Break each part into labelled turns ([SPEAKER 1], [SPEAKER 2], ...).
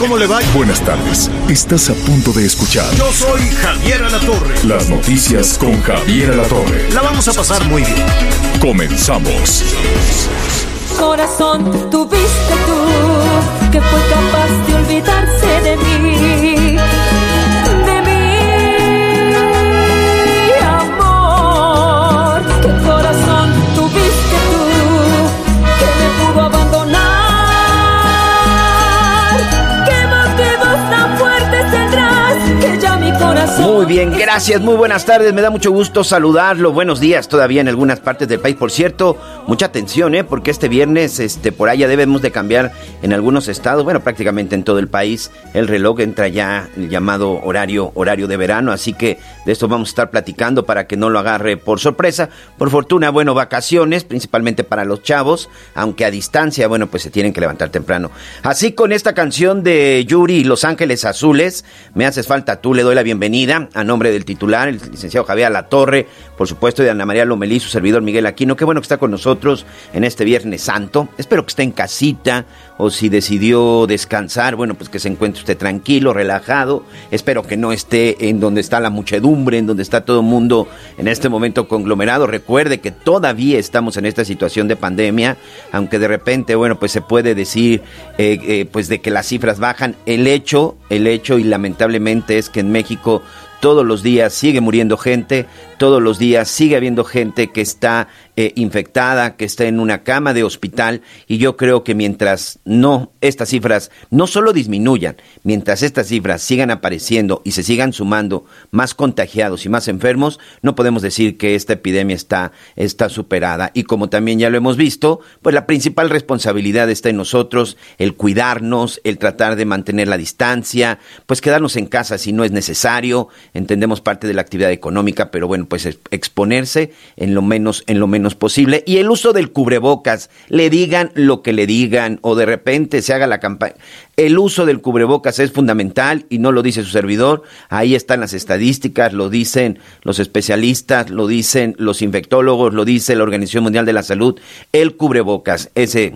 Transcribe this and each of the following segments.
[SPEAKER 1] ¿Cómo le va?
[SPEAKER 2] Buenas tardes. Estás a punto de escuchar
[SPEAKER 1] Yo soy Javier Alatorre.
[SPEAKER 2] las noticias con Javier Alatorre.
[SPEAKER 1] La vamos a pasar muy bien.
[SPEAKER 2] Comenzamos.
[SPEAKER 3] Corazón tuviste tú que fue capaz de olvidarse de mí.
[SPEAKER 4] Bien, gracias, muy buenas tardes, me da mucho gusto saludarlo, buenos días todavía en algunas partes del país, por cierto, mucha atención, ¿eh? porque este viernes, este, por allá debemos de cambiar en algunos estados, bueno, prácticamente en todo el país, el reloj entra ya el llamado horario, horario de verano, así que de esto vamos a estar platicando para que no lo agarre por sorpresa, por fortuna, bueno, vacaciones, principalmente para los chavos, aunque a distancia, bueno, pues se tienen que levantar temprano. Así con esta canción de Yuri Los Ángeles Azules, me haces falta tú, le doy la bienvenida nombre del titular, el licenciado Javier Latorre, por supuesto, de Ana María Lomelí, su servidor Miguel Aquino. Qué bueno que está con nosotros en este Viernes Santo. Espero que esté en casita o si decidió descansar, bueno, pues que se encuentre usted tranquilo, relajado. Espero que no esté en donde está la muchedumbre, en donde está todo el mundo en este momento conglomerado. Recuerde que todavía estamos en esta situación de pandemia, aunque de repente, bueno, pues se puede decir, eh, eh, pues de que las cifras bajan. El hecho, el hecho y lamentablemente es que en México todos los días sigue muriendo gente, todos los días sigue habiendo gente que está eh, infectada, que está en una cama de hospital y yo creo que mientras no estas cifras no solo disminuyan, mientras estas cifras sigan apareciendo y se sigan sumando más contagiados y más enfermos, no podemos decir que esta epidemia está está superada. Y como también ya lo hemos visto, pues la principal responsabilidad está en nosotros, el cuidarnos, el tratar de mantener la distancia, pues quedarnos en casa si no es necesario, entendemos parte de la actividad económica, pero bueno, pues es- exponerse en lo menos en lo menos posible y el uso del cubrebocas, le digan lo que le digan o de repente se haga la campaña. El uso del cubrebocas es fundamental y no lo dice su servidor, ahí están las estadísticas, lo dicen los especialistas, lo dicen los infectólogos, lo dice la Organización Mundial de la Salud, el cubrebocas, ese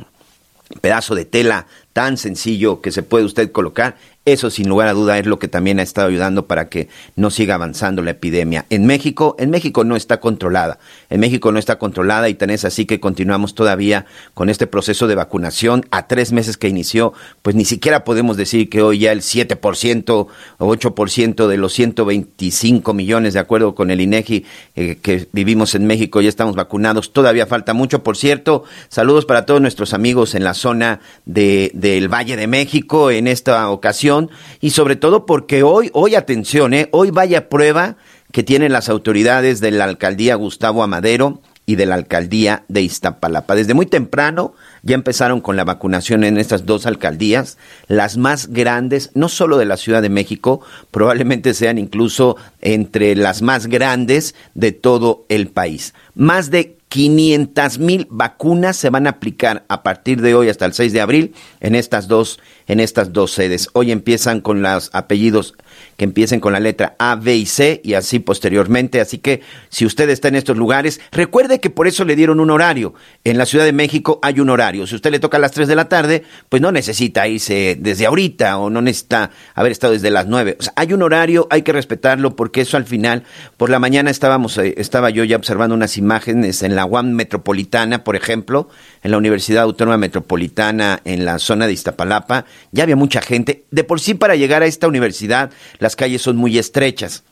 [SPEAKER 4] pedazo de tela tan sencillo que se puede usted colocar, eso sin lugar a duda es lo que también ha estado ayudando para que no siga avanzando la epidemia. En México, en México no está controlada. En México no está controlada y tan es así que continuamos todavía con este proceso de vacunación a tres meses que inició, pues ni siquiera podemos decir que hoy ya el 7% o 8% de los 125 millones, de acuerdo con el INEGI, eh, que vivimos en México, ya estamos vacunados. Todavía falta mucho. Por cierto, saludos para todos nuestros amigos en la zona de, del Valle de México en esta ocasión y sobre todo porque hoy, hoy atención, eh, hoy vaya prueba que tienen las autoridades de la alcaldía Gustavo Amadero y de la alcaldía de Iztapalapa. Desde muy temprano ya empezaron con la vacunación en estas dos alcaldías, las más grandes, no solo de la Ciudad de México, probablemente sean incluso entre las más grandes de todo el país. Más de 500 mil vacunas se van a aplicar a partir de hoy hasta el 6 de abril en estas dos, en estas dos sedes. Hoy empiezan con los apellidos que empiecen con la letra A, B y C y así posteriormente. Así que si usted está en estos lugares, recuerde que por eso le dieron un horario. En la Ciudad de México hay un horario. Si usted le toca a las 3 de la tarde, pues no necesita irse desde ahorita o no necesita haber estado desde las 9. O sea, hay un horario, hay que respetarlo porque eso al final, por la mañana estábamos, eh, estaba yo ya observando unas imágenes en la UAM Metropolitana, por ejemplo, en la Universidad Autónoma Metropolitana, en la zona de Iztapalapa, ya había mucha gente. De por sí, para llegar a esta universidad, las calles son muy estrechas.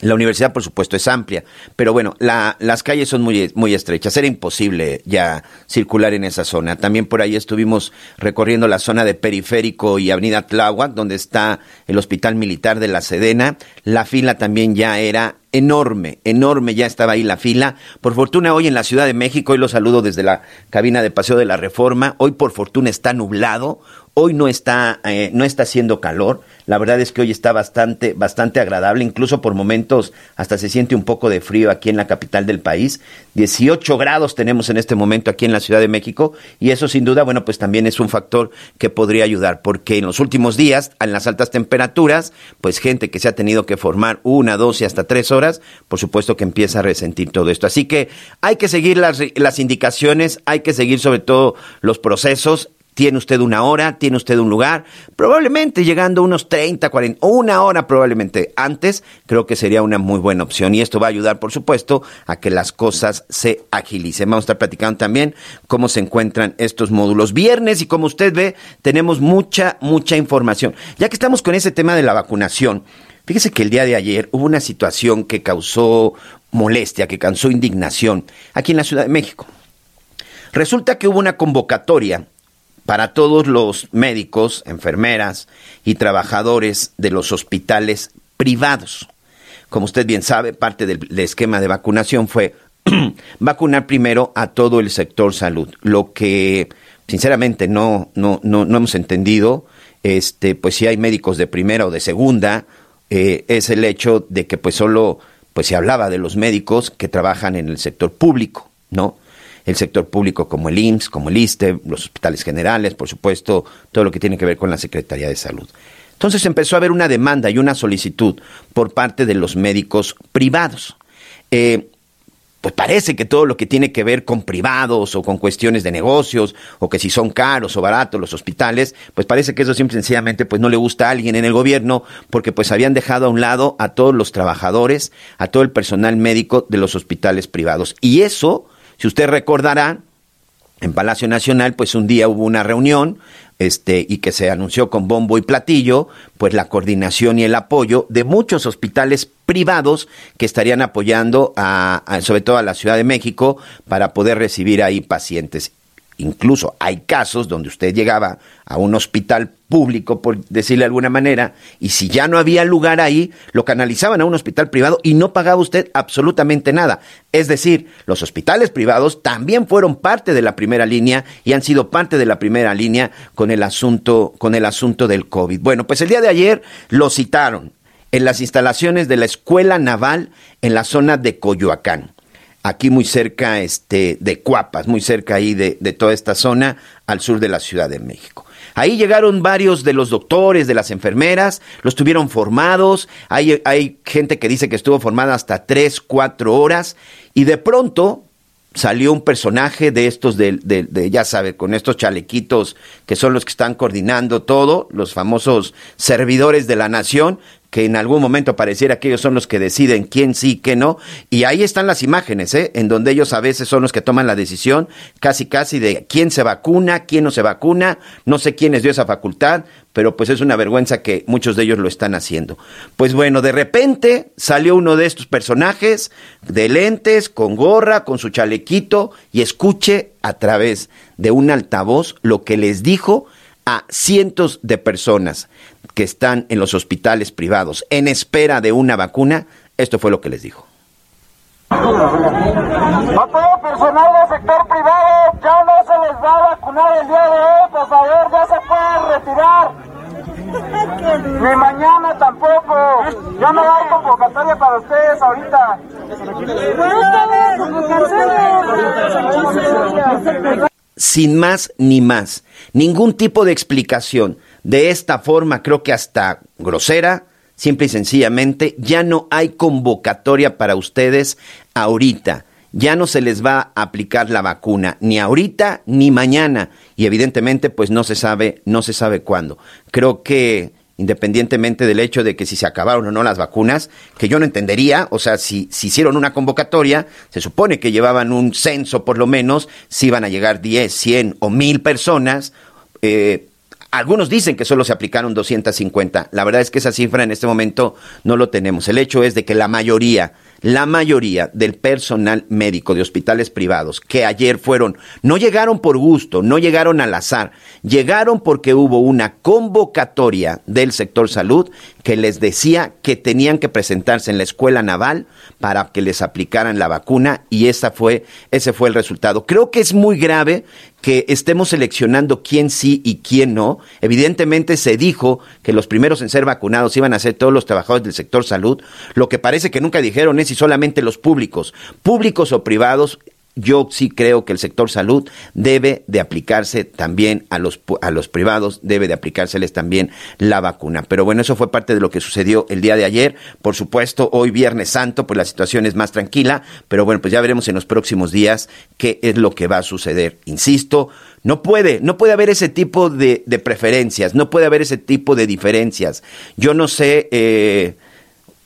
[SPEAKER 4] La universidad, por supuesto, es amplia, pero bueno, las calles son muy, estrechas. Era imposible ya circular en esa zona. También por ahí estuvimos recorriendo la zona de Periférico y Avenida Tláhuac, donde está el Hospital Militar de la Sedena. La fila también ya era enorme, enorme, ya estaba ahí la fila. Por fortuna hoy en la Ciudad de México, hoy lo saludo desde la cabina de Paseo de la Reforma, hoy por fortuna está nublado, hoy no está, eh, no está haciendo calor, la verdad es que hoy está bastante, bastante agradable, incluso por momentos hasta se siente un poco de frío aquí en la capital del país. 18 grados tenemos en este momento aquí en la Ciudad de México y eso sin duda, bueno, pues también es un factor que podría ayudar, porque en los últimos días, en las altas temperaturas, pues gente que se ha tenido que formar una, dos y hasta tres horas, por supuesto que empieza a resentir todo esto. Así que hay que seguir las, las indicaciones, hay que seguir sobre todo los procesos tiene usted una hora, tiene usted un lugar, probablemente llegando unos 30, 40, o una hora probablemente antes, creo que sería una muy buena opción. Y esto va a ayudar, por supuesto, a que las cosas se agilicen. Vamos a estar platicando también cómo se encuentran estos módulos. Viernes, y como usted ve, tenemos mucha, mucha información. Ya que estamos con ese tema de la vacunación, fíjese que el día de ayer hubo una situación que causó molestia, que causó indignación aquí en la Ciudad de México. Resulta que hubo una convocatoria para todos los médicos, enfermeras y trabajadores de los hospitales privados. Como usted bien sabe, parte del, esquema de vacunación fue vacunar primero a todo el sector salud, lo que sinceramente no, no, no, hemos entendido, este, pues si hay médicos de primera o de segunda, eh, es el hecho de que pues solo pues se hablaba de los médicos que trabajan en el sector público, ¿no? El sector público como el IMSS, como el ISTE, los hospitales generales, por supuesto, todo lo que tiene que ver con la Secretaría de Salud. Entonces empezó a haber una demanda y una solicitud por parte de los médicos privados. Eh, pues parece que todo lo que tiene que ver con privados o con cuestiones de negocios o que si son caros o baratos los hospitales, pues parece que eso simple sencillamente pues no le gusta a alguien en el gobierno porque pues habían dejado a un lado a todos los trabajadores, a todo el personal médico de los hospitales privados. Y eso si usted recordará, en Palacio Nacional, pues un día hubo una reunión este, y que se anunció con bombo y platillo, pues la coordinación y el apoyo de muchos hospitales privados que estarían apoyando a, sobre todo a la Ciudad de México para poder recibir ahí pacientes. Incluso hay casos donde usted llegaba a un hospital público, por decirle de alguna manera, y si ya no había lugar ahí, lo canalizaban a un hospital privado y no pagaba usted absolutamente nada. Es decir, los hospitales privados también fueron parte de la primera línea y han sido parte de la primera línea con el asunto, con el asunto del COVID. Bueno, pues el día de ayer lo citaron en las instalaciones de la Escuela Naval en la zona de Coyoacán aquí muy cerca este, de Cuapas, muy cerca ahí de, toda esta zona al sur de la Ciudad de México. Ahí llegaron varios de los doctores, de las enfermeras, los tuvieron formados, hay, hay gente que dice que estuvo formada hasta tres, cuatro horas, y de pronto salió un personaje de estos, de, de, ya sabe, con estos chalequitos que son los que están coordinando todo, los famosos servidores de la nación, que en algún momento pareciera que ellos son los que deciden quién sí, qué no, y ahí están las imágenes, ¿eh? en donde ellos a veces son los que toman la decisión, casi casi de quién se vacuna, quién no se vacuna, no sé quién les dio esa facultad, pero pues es una vergüenza que muchos de ellos lo están haciendo. Pues bueno, de repente salió uno de estos personajes de lentes, con gorra, con su chalequito, y escuche a través de un altavoz lo que les dijo a cientos de personas que están en los hospitales privados en espera de una vacuna, esto fue lo que les dijo.
[SPEAKER 5] A todo personal del sector privado ya no se les va a vacunar el día de hoy, por favor, ya se pueden retirar. Ni mañana tampoco. Ya no hay convocatoria para ustedes ahorita.
[SPEAKER 4] Sin más ni más, ningún tipo de explicación de esta forma, creo que hasta grosera, simple y sencillamente, ya no hay convocatoria para ustedes ahorita. Ya no se les va a aplicar la vacuna, ni ahorita ni mañana. Y evidentemente, pues no se sabe, no se sabe cuándo. Creo que independientemente del hecho de que si se acabaron o no las vacunas, que yo no entendería, o sea, si, si hicieron una convocatoria, se supone que llevaban un censo por lo menos, si iban a llegar 10, 100 o 1000 personas, eh, algunos dicen que solo se aplicaron 250. La verdad es que esa cifra en este momento no lo tenemos. El hecho es de que la mayoría la mayoría del personal médico de hospitales privados que ayer fueron, no llegaron por gusto, no llegaron al azar, llegaron porque hubo una convocatoria del sector salud que les decía que tenían que presentarse en la escuela naval para que les aplicaran la vacuna y esa fue, ese fue el resultado. Creo que es muy grave que estemos seleccionando quién sí y quién no. Evidentemente se dijo que los primeros en ser vacunados iban a ser todos los trabajadores del sector salud. Lo que parece que nunca dijeron es si solamente los públicos, públicos o privados, yo sí creo que el sector salud debe de aplicarse también a los, a los privados, debe de aplicárseles también la vacuna. Pero bueno, eso fue parte de lo que sucedió el día de ayer. Por supuesto, hoy Viernes Santo, pues la situación es más tranquila, pero bueno, pues ya veremos en los próximos días qué es lo que va a suceder. Insisto, no puede, no puede haber ese tipo de, preferencias, no puede haber ese tipo de diferencias. Yo no sé... Eh,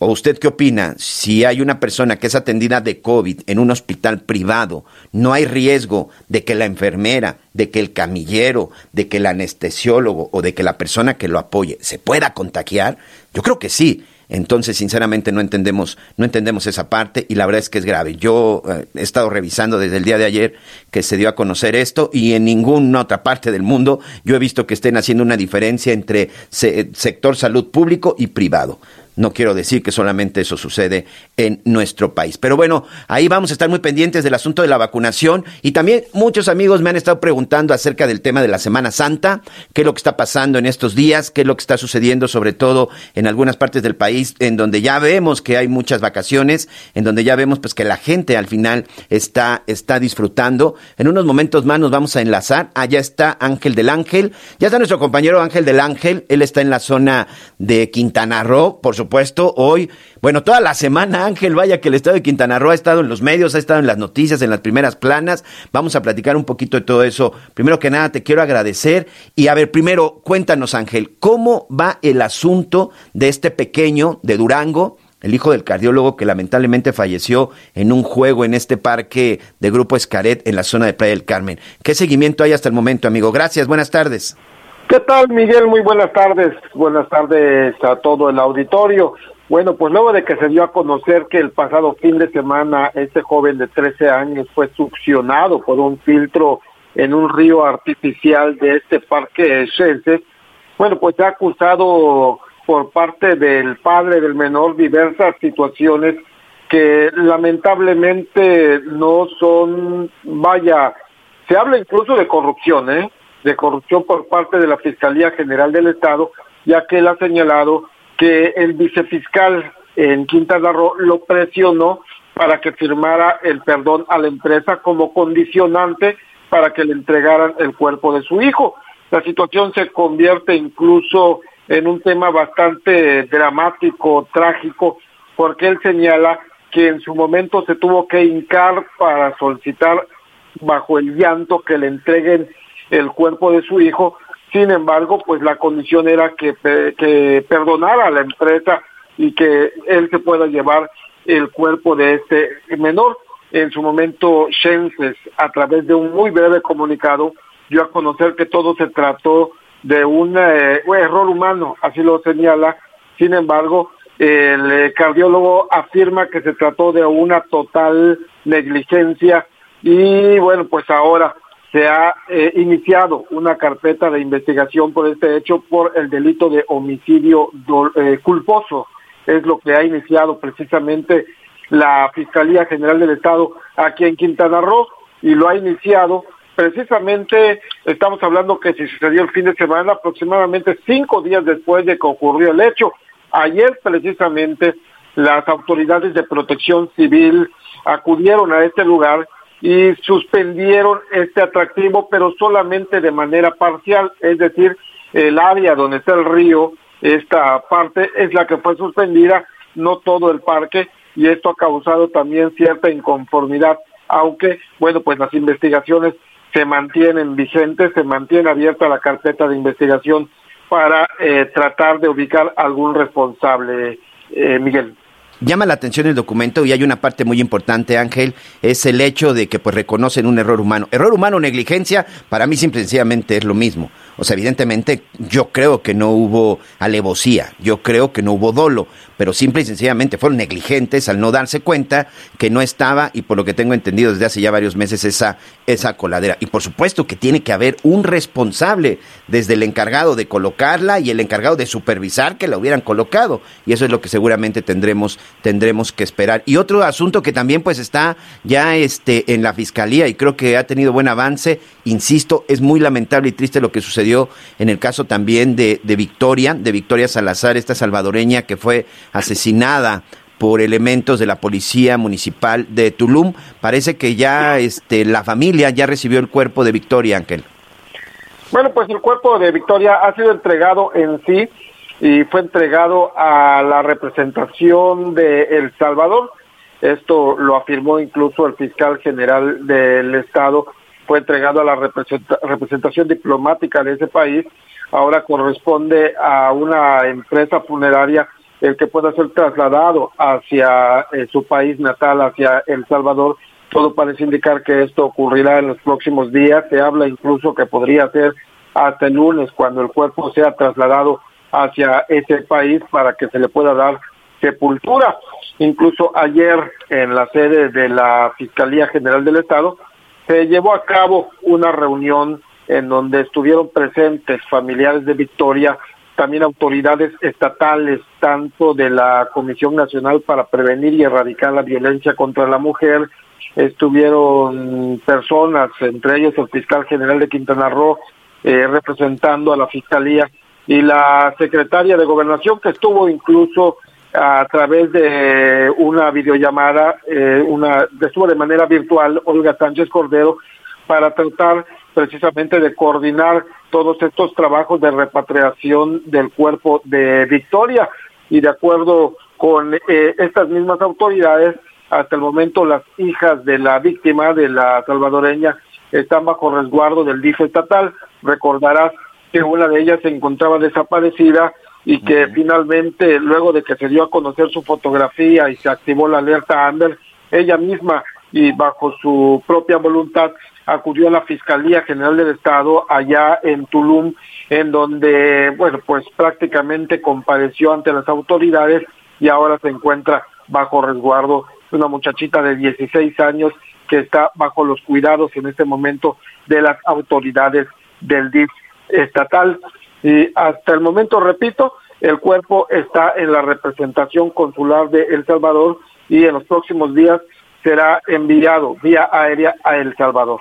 [SPEAKER 4] ¿O usted qué opina? Si hay una persona que es atendida de COVID en un hospital privado, ¿no hay riesgo de que la enfermera, de que el camillero, de que el anestesiólogo o de que la persona que lo apoye se pueda contagiar? Yo creo que sí. Entonces, sinceramente, no entendemos, no entendemos esa parte y la verdad es que es grave. Yo eh, he estado revisando desde el día de ayer que se dio a conocer esto y en ninguna otra parte del mundo yo he visto que estén haciendo una diferencia entre sector salud público y privado. No quiero decir que solamente eso sucede en nuestro país. Pero bueno, ahí vamos a estar muy pendientes del asunto de la vacunación. Y también muchos amigos me han estado preguntando acerca del tema de la Semana Santa, qué es lo que está pasando en estos días, qué es lo que está sucediendo sobre todo en algunas partes del país en donde ya vemos que hay muchas vacaciones, en donde ya vemos pues que la gente al final está, está disfrutando. En unos momentos más nos vamos a enlazar. Allá está Ángel del Ángel. Ya está nuestro compañero Ángel del Ángel. Él está en la zona de Quintana Roo, por supuesto, hoy, bueno, toda la semana, Ángel, vaya que el estado de Quintana Roo ha estado en los medios, ha estado en las noticias, en las primeras planas. Vamos a platicar un poquito de todo eso. Primero que nada, te quiero agradecer. Y a ver, primero, cuéntanos, Ángel, ¿cómo va el asunto de este pequeño de Durango? el hijo del cardiólogo que lamentablemente falleció en un juego en este parque de Grupo Escaret en la zona de Playa del Carmen. ¿Qué seguimiento hay hasta el momento, amigo? Gracias, buenas tardes.
[SPEAKER 6] ¿Qué tal, Miguel? Muy buenas tardes. Buenas tardes a todo el auditorio. Bueno, pues luego de que se dio a conocer que el pasado fin de semana este joven de 13 años fue succionado por un filtro en un río artificial de este parque Shense, bueno, pues se ha acusado por parte del padre del menor diversas situaciones que lamentablemente no son, vaya, se habla incluso de corrupción, ¿eh? De corrupción por parte de la Fiscalía General del Estado, ya que él ha señalado que el vicefiscal en Quintana Roo lo presionó para que firmara el perdón a la empresa como condicionante para que le entregaran el cuerpo de su hijo. La situación se convierte incluso en un tema bastante dramático, trágico, porque él señala que en su momento se tuvo que hincar para solicitar bajo el llanto que le entreguen el cuerpo de su hijo. Sin embargo, pues la condición era que, que perdonara a la empresa y que él se pueda llevar el cuerpo de este menor. En su momento, Shenses, a través de un muy breve comunicado, dio a conocer que todo se trató de un, eh, error humano, así lo señala. Sin embargo, el eh, cardiólogo afirma que se trató de una total negligencia y bueno, pues ahora se ha eh, iniciado una carpeta de investigación por este hecho por el delito de homicidio eh, culposo. Es lo que ha iniciado precisamente la Fiscalía General del Estado aquí en Quintana Roo y lo ha iniciado precisamente, estamos hablando que si sucedió el fin de semana, aproximadamente cinco días después de que ocurrió el hecho. Ayer precisamente las autoridades de protección civil acudieron a este lugar y suspendieron este atractivo, pero solamente de manera parcial, es decir, el área donde está el río, esta parte es la que fue suspendida, no todo el parque, y esto ha causado también cierta inconformidad, aunque, bueno, pues las investigaciones se mantienen vigentes, se mantiene abierta la carpeta de investigación para eh, tratar de ubicar algún responsable, eh, Miguel.
[SPEAKER 4] Llama la atención el documento y hay una parte muy importante, Ángel, es el hecho de que pues reconocen un error humano. Error humano o negligencia, para mí simple y sencillamente es lo mismo. O sea, evidentemente yo creo que no hubo alevosía, yo creo que no hubo dolo, pero simple y sencillamente fueron negligentes al no darse cuenta que no estaba, y por lo que tengo entendido desde hace ya varios meses, esa, esa coladera. Y por supuesto que tiene que haber un responsable, desde el encargado de colocarla y el encargado de supervisar que la hubieran colocado. Y eso es lo que seguramente tendremos, tendremos que esperar. Y otro asunto que también pues está ya este, en la fiscalía y creo que ha tenido buen avance, insisto, es muy lamentable y triste lo que sucedió en el caso también de, Victoria, de Victoria Salazar, esta salvadoreña que fue asesinada por elementos de la policía municipal de Tulum. Parece que ya este, la familia ya recibió el cuerpo de Victoria, Ángel.
[SPEAKER 6] Bueno, pues el cuerpo de Victoria ha sido entregado en sí y fue entregado a la representación de El Salvador. Esto lo afirmó incluso el fiscal general del estado fue entregado a la representación diplomática de ese país, ahora corresponde a una empresa funeraria el que pueda ser trasladado hacia eh, su país natal, hacia El Salvador. Todo parece indicar que esto ocurrirá en los próximos días. Se habla incluso que podría ser hasta el lunes cuando el cuerpo sea trasladado hacia ese país para que se le pueda dar sepultura. Incluso ayer en la sede de la Fiscalía General del Estado se llevó a cabo una reunión en donde estuvieron presentes familiares de Victoria, también autoridades estatales, tanto de la Comisión Nacional para Prevenir y Erradicar la Violencia contra la Mujer, estuvieron personas, entre ellos el fiscal general de Quintana Roo, eh, representando a la Fiscalía, y la secretaria de Gobernación, que estuvo incluso a través de una videollamada, eh, una, estuvo de manera virtual Olga Sánchez Cordero para tratar precisamente de coordinar todos estos trabajos de repatriación del cuerpo de Victoria y de acuerdo con eh, estas mismas autoridades, hasta el momento las hijas de la víctima, de la salvadoreña, están bajo resguardo del DIF estatal. Recordarás que una de ellas se encontraba desaparecida y que finalmente, luego de que se dio a conocer su fotografía y se activó la alerta Amber, ella misma y bajo su propia voluntad acudió a la Fiscalía General del Estado allá en Tulum, en donde, bueno, pues prácticamente compareció ante las autoridades y ahora se encuentra bajo resguardo una muchachita de 16 años que está bajo los cuidados en este momento de las autoridades del DIF estatal. Y hasta el momento, repito, el cuerpo está en la representación consular de El Salvador y en los próximos días será enviado vía aérea a El Salvador.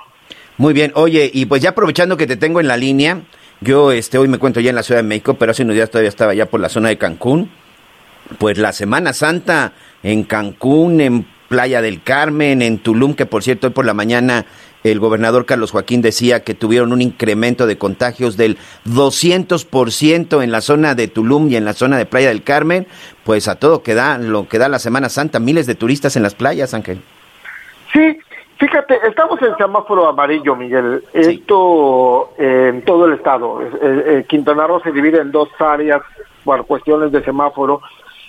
[SPEAKER 4] Muy bien, oye, y pues ya aprovechando que te tengo en la línea, yo este hoy me cuento ya en la Ciudad de México, pero hace unos días todavía estaba ya por la zona de Cancún. Pues la Semana Santa en Cancún, en Playa del Carmen, en Tulum, que por cierto hoy por la mañana el gobernador Carlos Joaquín decía que tuvieron un incremento de contagios del 200% en la zona de Tulum y en la zona de Playa del Carmen, pues a todo que da lo que da la Semana Santa, miles de turistas en las playas, Ángel.
[SPEAKER 6] Sí, fíjate, estamos en semáforo amarillo, Miguel. Esto en todo el estado. Eh, eh, Quintana Roo se divide en dos áreas por cuestiones de semáforo.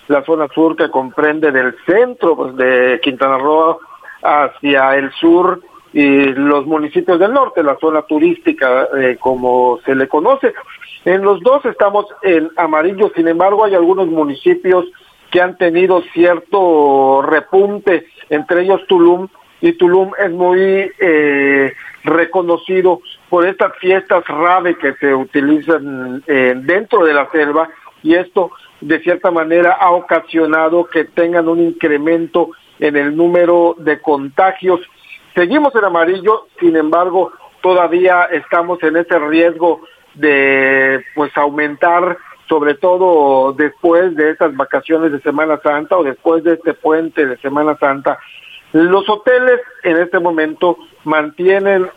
[SPEAKER 6] La zona sur que comprende del centro pues, de Quintana Roo hacia el sur y los municipios del norte, la zona turística, eh, como se le conoce. En los dos estamos en amarillo, sin embargo hay algunos municipios que han tenido cierto repunte, entre ellos Tulum, y Tulum es muy eh, reconocido por estas fiestas rave que se utilizan eh, dentro de la selva, y esto de cierta manera ha ocasionado que tengan un incremento en el número de contagios Seguimos en amarillo, sin embargo, todavía estamos en ese riesgo de pues aumentar sobre todo después de estas vacaciones de Semana Santa o después de este puente de Semana Santa. Los hoteles en este momento mantienen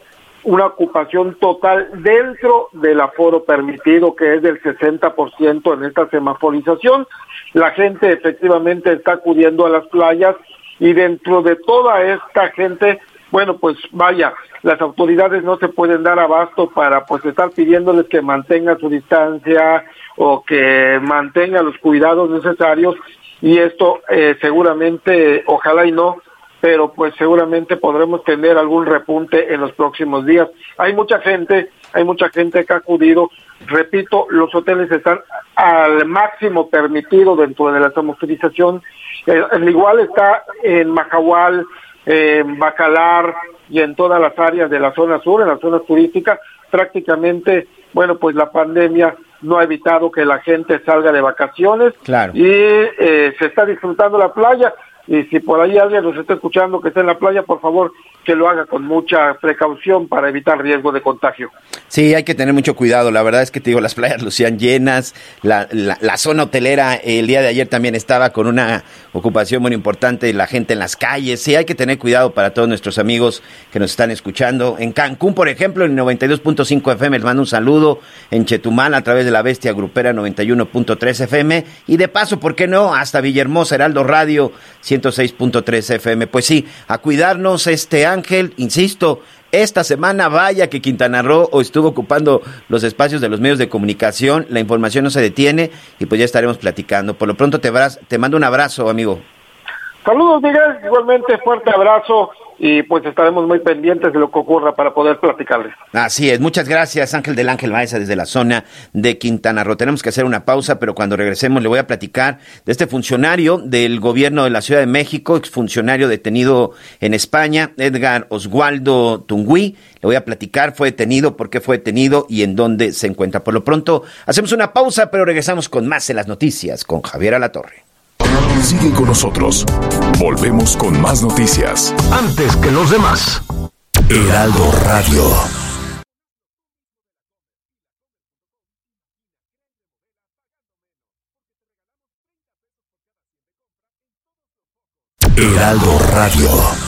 [SPEAKER 6] una ocupación total dentro del aforo permitido, que es del 60% en esta semaforización. La gente efectivamente está acudiendo a las playas y dentro de toda esta gente bueno, pues vaya, las autoridades no se pueden dar abasto para pues estar pidiéndoles que mantengan su distancia o que mantengan los cuidados necesarios y esto eh, seguramente, ojalá y no, pero pues seguramente podremos tener algún repunte en los próximos días. Hay mucha gente, hay mucha gente que ha acudido, repito, los hoteles están al máximo permitido dentro de la samostilización, el, igual está en Majahual, en Bacalar y en todas las áreas de la zona sur, en la zona turística, prácticamente, bueno, pues la pandemia no ha evitado que la gente salga de vacaciones
[SPEAKER 4] claro.
[SPEAKER 6] y eh, se está disfrutando la playa y si por ahí alguien nos está escuchando que está en la playa, por favor que lo haga con mucha precaución para evitar riesgo de contagio.
[SPEAKER 4] Sí, hay que tener mucho cuidado. La verdad es que te digo, las playas lucían llenas. La, la, zona hotelera el día de ayer también estaba con una ocupación muy importante. La gente en las calles. Sí, hay que tener cuidado para todos nuestros amigos que nos están escuchando. En Cancún, por ejemplo, en 92.5 FM, les mando un saludo. En Chetumal, a través de la Bestia Grupera 91.3 FM. Y de paso, ¿por qué no? Hasta Villahermosa, Heraldo Radio 106.3 FM. Pues sí, a cuidarnos este año Ángel, insisto, esta semana vaya que Quintana Roo estuvo ocupando los espacios de los medios de comunicación, la información no se detiene y pues ya estaremos platicando. Por lo pronto te, te mando un abrazo, amigo.
[SPEAKER 6] Saludos, Miguel, igualmente fuerte abrazo y pues estaremos muy pendientes de lo que ocurra para poder platicarles.
[SPEAKER 4] Así es, muchas gracias Ángel del Ángel Maesa desde la zona de Quintana Roo. Tenemos que hacer una pausa, pero cuando regresemos le voy a platicar de este funcionario del gobierno de la Ciudad de México, exfuncionario detenido en España, Edgar Oswaldo Tungui. Le voy a platicar, fue detenido, por qué fue detenido y en dónde se encuentra. Por lo pronto, hacemos una pausa, pero regresamos con más en las noticias con Javier Alatorre.
[SPEAKER 2] Sigue con nosotros. Volvemos con más noticias.
[SPEAKER 1] Antes que los demás.
[SPEAKER 2] Heraldo Radio. Heraldo Radio.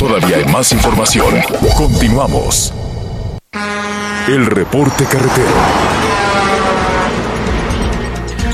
[SPEAKER 2] Todavía hay más información. Continuamos. El reporte carretero.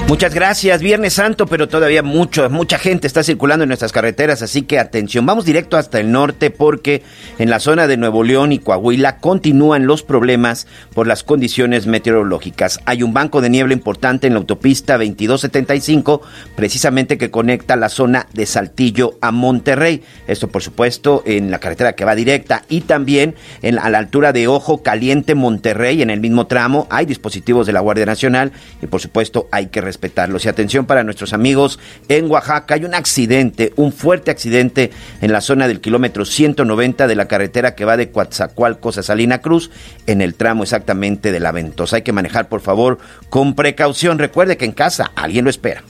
[SPEAKER 4] Muchas gracias. Viernes Santo, pero todavía mucho, mucha gente está circulando en nuestras carreteras, así que atención. Vamos directo hasta el norte porque en la zona de Nuevo León y Coahuila continúan los problemas por las condiciones meteorológicas. Hay un banco de niebla importante en la autopista 2275, precisamente que conecta la zona de Saltillo a Monterrey. Esto, por supuesto, en la carretera que va directa y también en, a la altura de Ojo Caliente Monterrey, en el mismo tramo, hay dispositivos de la Guardia Nacional y, por supuesto, hay que respetarlos. Y atención para nuestros amigos en Oaxaca, hay un accidente, un fuerte accidente en la zona del kilómetro 190 de la carretera que va de Coatzacoalcos a Salina Cruz, en el tramo exactamente de la Ventosa. Hay que manejar, por favor, con precaución. Recuerde que en casa alguien lo espera.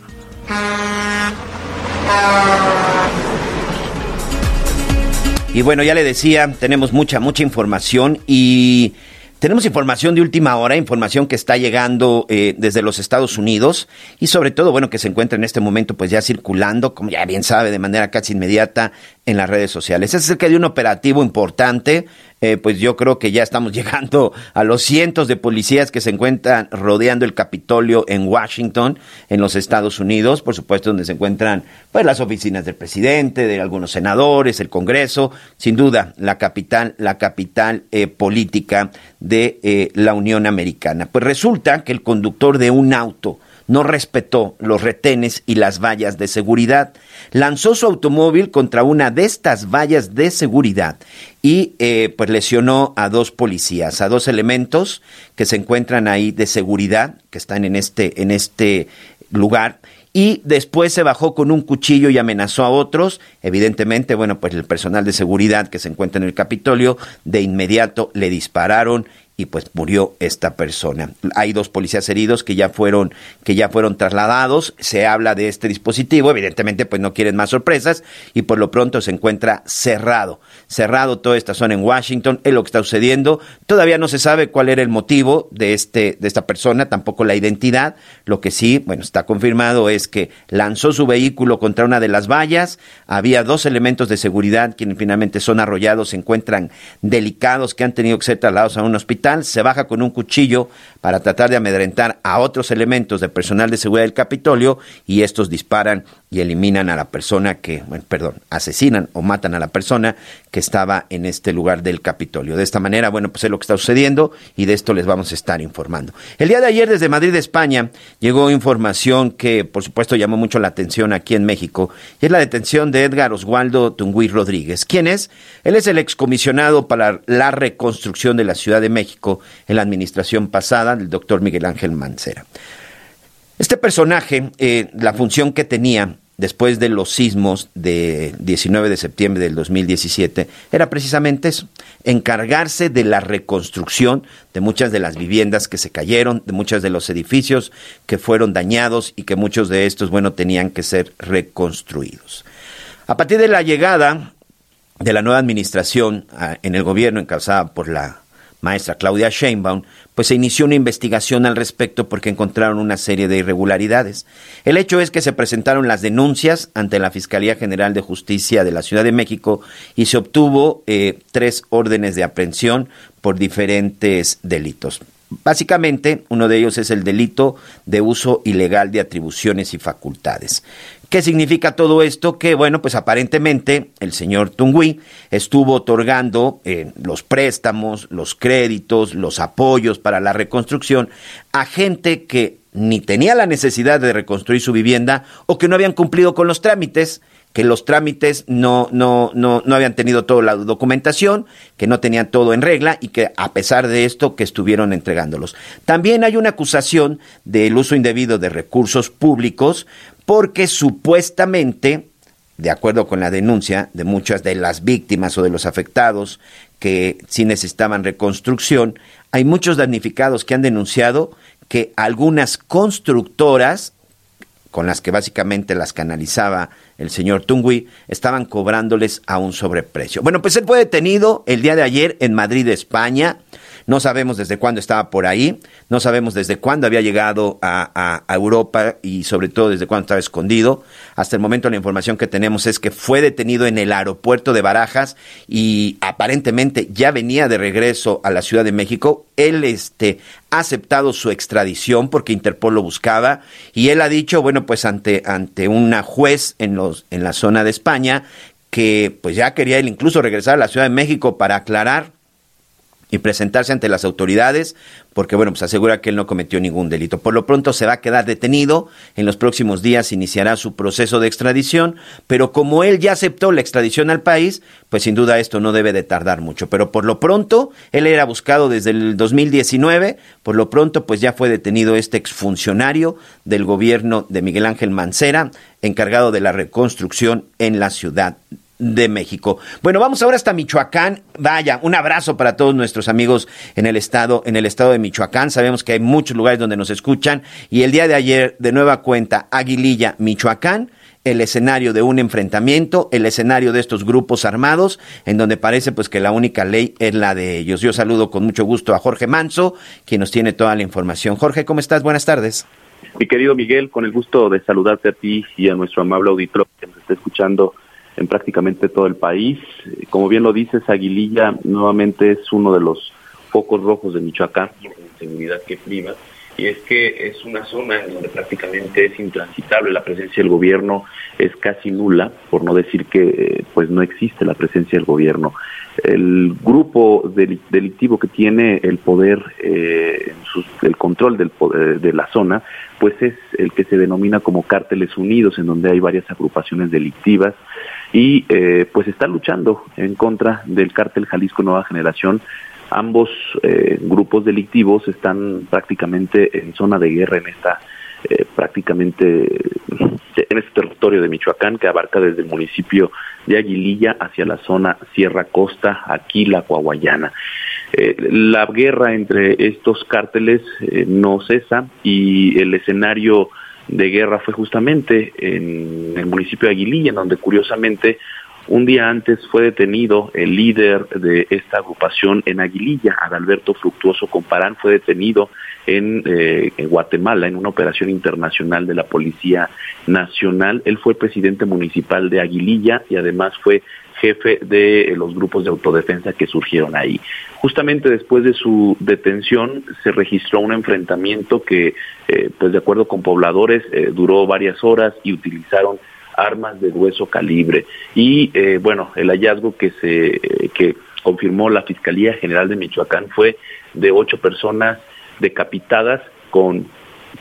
[SPEAKER 4] Y bueno, ya le decía, tenemos mucha, mucha información y tenemos información de última hora, información que está llegando eh, desde los Estados Unidos y sobre todo, bueno, que se encuentra en este momento pues ya circulando, como ya bien sabe, de manera casi inmediata en las redes sociales. Es acerca de un operativo importante, eh, pues yo creo que ya estamos llegando a los cientos de policías que se encuentran rodeando el Capitolio en Washington, en los Estados Unidos, por supuesto, donde se encuentran pues las oficinas del presidente, de algunos senadores, el Congreso, sin duda la capital, la capital eh, política de eh, la Unión Americana. Pues resulta que el conductor de un auto no respetó los retenes y las vallas de seguridad. Lanzó su automóvil contra una de estas vallas de seguridad y eh, pues lesionó a dos policías, a dos elementos que se encuentran ahí de seguridad, que están en este, en este lugar y después se bajó con un cuchillo y amenazó a otros. Evidentemente, bueno, pues el personal de seguridad que se encuentra en el Capitolio de inmediato le dispararon y pues murió esta persona. Hay dos policías heridos que ya fueron que ya fueron trasladados. Se habla de este dispositivo, evidentemente pues no quieren más sorpresas y por lo pronto se encuentra cerrado. Cerrado toda esta zona en Washington, es lo que está sucediendo. Todavía no se sabe cuál era el motivo de este de esta persona, tampoco la identidad. Lo que sí, bueno, está confirmado es que lanzó su vehículo contra una de las vallas. Había dos elementos de seguridad quienes finalmente son arrollados, se encuentran delicados que han tenido que ser trasladados a un hospital se baja con un cuchillo para tratar de amedrentar a otros elementos de personal de seguridad del Capitolio y estos disparan y eliminan a la persona que, bueno, perdón, asesinan o matan a la persona que estaba en este lugar del Capitolio. De esta manera, bueno, pues es lo que está sucediendo y de esto les vamos a estar informando. El día de ayer desde Madrid, España, llegó información que por supuesto llamó mucho la atención aquí en México y es la detención de Edgar Oswaldo Tungui Rodríguez. ¿Quién es? Él es el excomisionado para la reconstrucción de la Ciudad de México en la administración pasada del doctor Miguel Ángel Mancera. Este personaje, eh, la función que tenía después de los sismos de 19 de septiembre del 2017 era precisamente eso, encargarse de la reconstrucción de muchas de las viviendas que se cayeron, de muchos de los edificios que fueron dañados y que muchos de estos, bueno, tenían que ser reconstruidos. A partir de la llegada de la nueva administración ah, en el gobierno encabezada por la maestra Claudia Sheinbaum, pues se inició una investigación al respecto porque encontraron una serie de irregularidades. El hecho es que se presentaron las denuncias ante la Fiscalía General de Justicia de la Ciudad de México y se obtuvo eh, tres órdenes de aprehensión por diferentes delitos. Básicamente, uno de ellos es el delito de uso ilegal de atribuciones y facultades. ¿Qué significa todo esto? Que, bueno, pues aparentemente el señor Tungui estuvo otorgando eh, los préstamos, los créditos, los apoyos para la reconstrucción a gente que ni tenía la necesidad de reconstruir su vivienda o que no habían cumplido con los trámites que los trámites no, no, no, no habían tenido toda la documentación, que no tenían todo en regla y que a pesar de esto que estuvieron entregándolos. También hay una acusación del uso indebido de recursos públicos porque supuestamente, de acuerdo con la denuncia de muchas de las víctimas o de los afectados que sí necesitaban reconstrucción, hay muchos damnificados que han denunciado que algunas constructoras con las que básicamente las canalizaba el señor Tungui, estaban cobrándoles a un sobreprecio. Bueno, pues él fue detenido el día de ayer en Madrid, España. No sabemos desde cuándo estaba por ahí, no sabemos desde cuándo había llegado a, Europa y sobre todo desde cuándo estaba escondido. Hasta el momento la información que tenemos es que fue detenido en el aeropuerto de Barajas y aparentemente ya venía de regreso a la Ciudad de México. Él este, ha aceptado su extradición porque Interpol lo buscaba y él ha dicho, bueno, pues ante, ante una juez en, los, en la zona de España que pues ya quería él incluso regresar a la Ciudad de México para aclarar y presentarse ante las autoridades, porque bueno, pues asegura que él no cometió ningún delito. Por lo pronto se va a quedar detenido, en los próximos días iniciará su proceso de extradición, pero como él ya aceptó la extradición al país, pues sin duda esto no debe de tardar mucho. Pero por lo pronto, él era buscado desde el 2019, por lo pronto pues ya fue detenido este exfuncionario del gobierno de Miguel Ángel Mancera, encargado de la reconstrucción en la ciudad de México. Bueno, vamos ahora hasta Michoacán. Vaya, un abrazo para todos nuestros amigos en el estado, en el estado de Michoacán. Sabemos que hay muchos lugares donde nos escuchan y el día de ayer, de nueva cuenta, Aguililla, Michoacán, el escenario de un enfrentamiento, el escenario de estos grupos armados, en donde parece pues que la única ley es la de ellos. Yo saludo con mucho gusto a Jorge Manso, quien nos tiene toda la información. Jorge, ¿cómo estás? Buenas tardes.
[SPEAKER 7] Mi querido Miguel, con el gusto de saludarte a ti y a nuestro amable auditor que nos está escuchando en prácticamente todo el país. Como bien lo dices, Aguililla nuevamente es uno de los focos rojos de Michoacán, en seguridad que prima, y es que es una zona en donde prácticamente es intransitable, la presencia del gobierno es casi nula, por no decir que pues no existe la presencia del gobierno. El grupo delictivo que tiene el poder, eh, el control del de la zona, pues es el que se denomina como cárteles unidos, en donde hay varias agrupaciones delictivas y eh, pues está luchando en contra del cártel Jalisco Nueva Generación. Ambos eh, grupos delictivos están prácticamente en zona de guerra en esta eh, prácticamente en este territorio de Michoacán que abarca desde el municipio de Aguililla hacia la zona Sierra Costa, Aquila, Coahuayana. la guerra entre estos cárteles no cesa y el escenario de guerra fue justamente en el municipio de Aguililla, en donde curiosamente un día antes fue detenido el líder de esta agrupación en Aguililla, Adalberto Fructuoso Comparán, fue detenido en, eh, en, Guatemala en una operación internacional de la Policía Nacional. Él fue presidente municipal de Aguililla y además fue jefe de los grupos de autodefensa que surgieron ahí. Justamente después de su detención se registró un enfrentamiento que, eh, pues de acuerdo con pobladores, eh, duró varias horas y utilizaron armas de grueso calibre. Y eh, bueno, el hallazgo que se que confirmó la Fiscalía General de Michoacán fue de ocho personas decapitadas con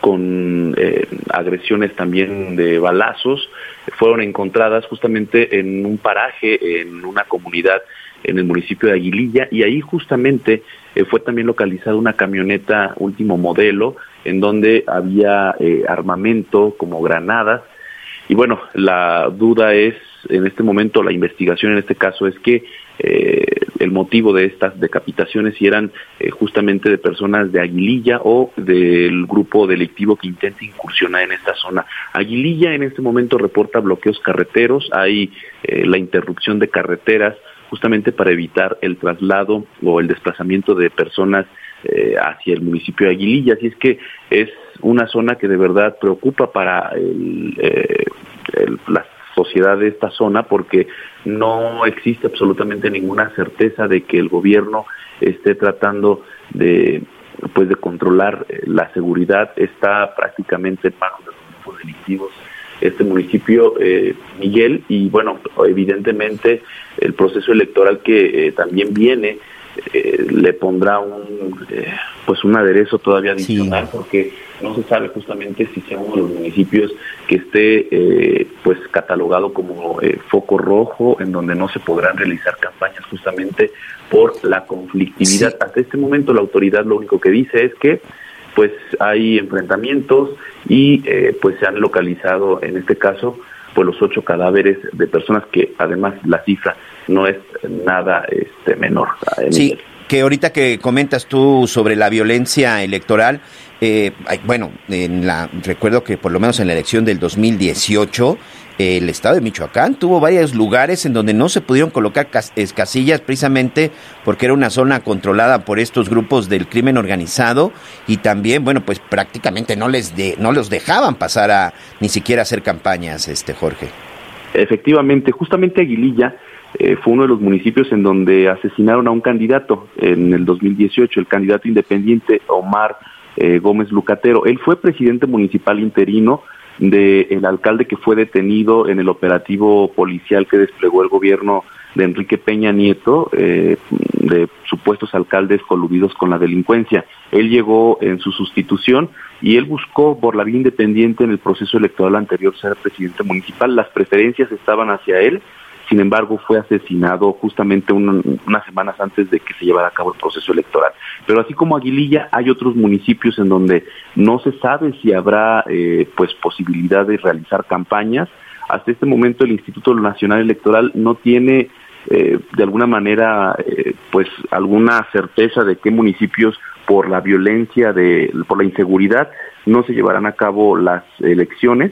[SPEAKER 7] con eh, agresiones también de balazos, fueron encontradas justamente en un paraje, en una comunidad en el municipio de Aguililla, y ahí justamente eh, fue también localizada una camioneta último modelo, en donde había armamento como granadas, y bueno, la duda es, en este momento, la investigación en este caso es que eh, el motivo de estas decapitaciones si eran eh, justamente de personas de Aguililla o del grupo delictivo que intenta incursionar en esta zona. Aguililla en este momento reporta bloqueos carreteros, hay eh, la interrupción de carreteras justamente para evitar el traslado o el desplazamiento de personas eh, hacia el municipio de Aguililla. Así es que es una zona que de verdad preocupa para eh, la sociedad de esta zona porque no existe absolutamente ninguna certeza de que el gobierno esté tratando de pues de controlar eh, la seguridad. Está prácticamente en manos de los grupos delictivos este municipio Miguel y bueno evidentemente el proceso electoral que también viene eh, le pondrá un eh, pues un aderezo todavía adicional porque no se sabe justamente si sea uno de los municipios que esté eh, pues catalogado como foco rojo en donde no se podrán realizar campañas justamente por la conflictividad. Hasta este momento la autoridad lo único que dice es que pues hay enfrentamientos y pues se han localizado en este caso pues los ocho cadáveres de personas que además la cifra no es nada este, menor.
[SPEAKER 4] Sí, que ahorita que comentas tú sobre la violencia electoral, eh, bueno, en la, recuerdo que por lo menos en la elección del 2018, el estado de Michoacán tuvo varios lugares en donde no se pudieron colocar casillas precisamente porque era una zona controlada por estos grupos del crimen organizado y también, bueno, pues prácticamente no les de, no los dejaban pasar a ni siquiera hacer campañas, este Jorge.
[SPEAKER 7] Efectivamente, justamente Aguililla eh, fue uno de los municipios en donde asesinaron a un candidato en el 2018, el candidato independiente Omar eh, Gómez Lucatero. Él fue presidente municipal interino del alcalde que fue detenido en el operativo policial que desplegó el gobierno de Enrique Peña Nieto, eh, de supuestos alcaldes coludidos con la delincuencia. Él llegó en su sustitución y él buscó por la vía independiente en el proceso electoral anterior ser presidente municipal. Las preferencias estaban hacia él, sin embargo fue asesinado justamente unas semanas antes de que se llevara a cabo el proceso electoral. Pero así como Aguililla, hay otros municipios en donde no se sabe si habrá eh, pues posibilidad de realizar campañas. Hasta este momento el Instituto Nacional Electoral no tiene eh, de alguna manera eh, pues alguna certeza de qué municipios por la violencia de por la inseguridad no se llevarán a cabo las elecciones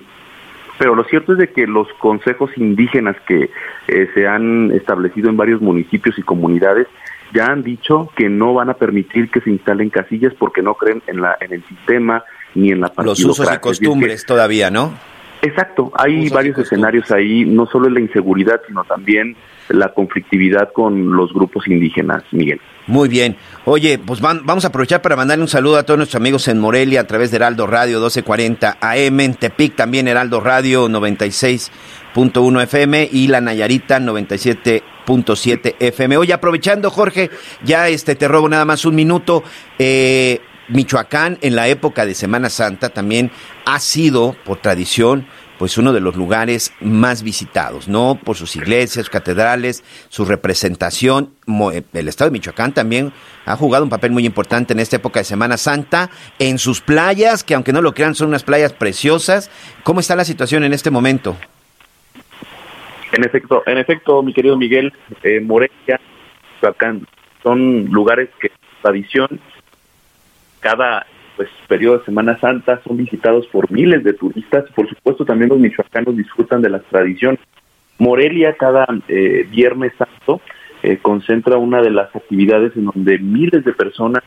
[SPEAKER 7] pero lo cierto es de que los consejos indígenas que eh, se han establecido en varios municipios y comunidades ya han dicho que no van a permitir que se instalen casillas porque no creen en la en el sistema ni en la
[SPEAKER 4] Los usos y costumbres todavía, ¿no?
[SPEAKER 7] Exacto, hay varios escenarios ahí, no solo la inseguridad, sino también la conflictividad con los grupos indígenas, Miguel.
[SPEAKER 4] Muy bien. Oye, pues vamos a aprovechar para mandarle un saludo a todos nuestros amigos en Morelia a través de Heraldo Radio 1240 AM, en Tepic también Heraldo Radio 96.1 FM y la Nayarita 97.7 FM. Oye, aprovechando Jorge, ya este te robo nada más un minuto. Eh, Michoacán en la época de Semana Santa también ha sido, por tradición, pues uno de los lugares más visitados, ¿no? Por sus iglesias, catedrales, su representación. Eh, el estado de Michoacán también ha jugado un papel muy importante en esta época de Semana Santa, en sus playas, que aunque no lo crean son unas playas preciosas. ¿Cómo está la situación en este momento?
[SPEAKER 7] En efecto, en efecto, mi querido Miguel, eh, Morelia, Michoacán, son lugares que tradición cada pues periodo de Semana Santa son visitados por miles de turistas. Por supuesto, también los michoacanos disfrutan de las tradiciones. Morelia cada eh, Viernes Santo eh, concentra una de las actividades en donde miles de personas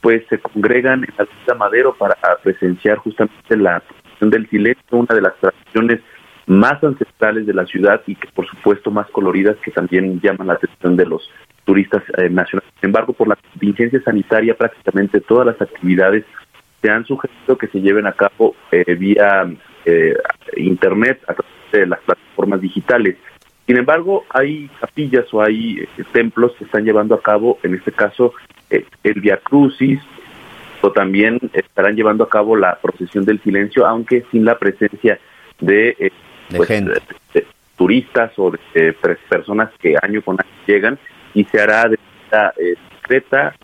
[SPEAKER 7] pues se congregan en la Vista Madero para presenciar justamente la tradición del silencio, una de las tradiciones más ancestrales de la ciudad y que por supuesto más coloridas que también llaman la atención de los turistas eh, nacionales. Sin embargo, por la contingencia sanitaria prácticamente todas las actividades se han sugerido que se lleven a cabo eh, vía eh, internet a través de las plataformas digitales. Sin embargo, hay capillas o hay eh, templos que están llevando a cabo, en este caso, el Via Crucis, o también estarán llevando a cabo la procesión del silencio, aunque sin la presencia de, pues, turistas o de personas que año con año llegan, y se hará de manera discreta,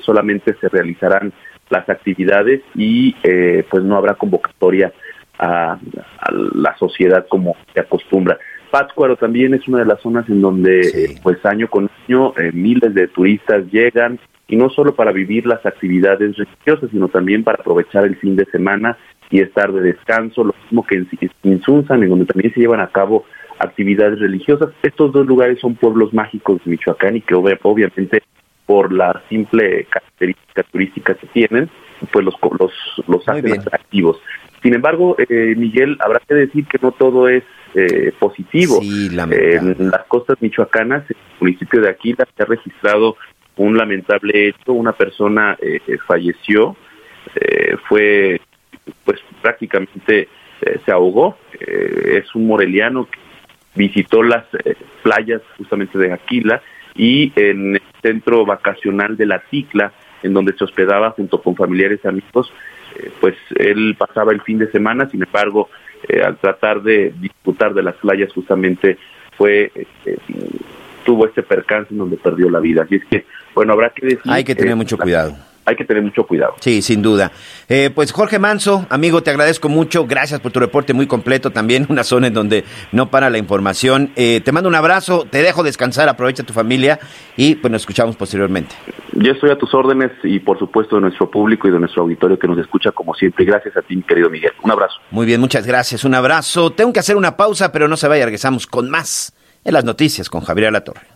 [SPEAKER 7] solamente se realizarán las actividades y eh, pues no habrá convocatoria a, la sociedad como se acostumbra. Pátzcuaro también es una de las zonas en donde pues año con año eh, miles de turistas llegan y no solo para vivir las actividades religiosas, sino también para aprovechar el fin de semana y estar de descanso, lo mismo que en Insunzan, en donde también se llevan a cabo actividades religiosas. Estos dos lugares son pueblos mágicos de Michoacán y que obviamente por la simple característica turística que tienen, pues los, los, los hacen atractivos. Sin embargo, eh, Miguel, habrá que decir que no todo es eh, positivo. en las costas michoacanas, en el municipio de Aquila, se ha registrado un lamentable hecho. Una persona eh, falleció, fue, pues prácticamente se ahogó. es un moreliano que visitó las playas justamente de Aquila y en el centro vacacional de La Ticla, en donde se hospedaba junto con familiares y amigos, eh, pues él pasaba el fin de semana, sin embargo, eh, al tratar de disfrutar de las playas justamente fue este, tuvo este percance en donde perdió la vida. Así es que, bueno, habrá que decir...
[SPEAKER 4] Hay que tener mucho cuidado
[SPEAKER 7] hay que tener mucho cuidado.
[SPEAKER 4] Sí, sin duda. Eh, pues Jorge Manso, amigo, te agradezco mucho. Gracias por tu reporte muy completo. También una zona en donde no para la información. Eh, te mando un abrazo, te dejo descansar, aprovecha tu familia y pues nos escuchamos posteriormente.
[SPEAKER 7] Yo estoy a tus órdenes y por supuesto de nuestro público y de nuestro auditorio que nos escucha como siempre. Gracias a ti, querido Miguel. Un abrazo.
[SPEAKER 4] Muy bien, muchas gracias. Un abrazo. Tengo que hacer una pausa, pero no se vaya, regresamos con más en las noticias con Javier Alatorre.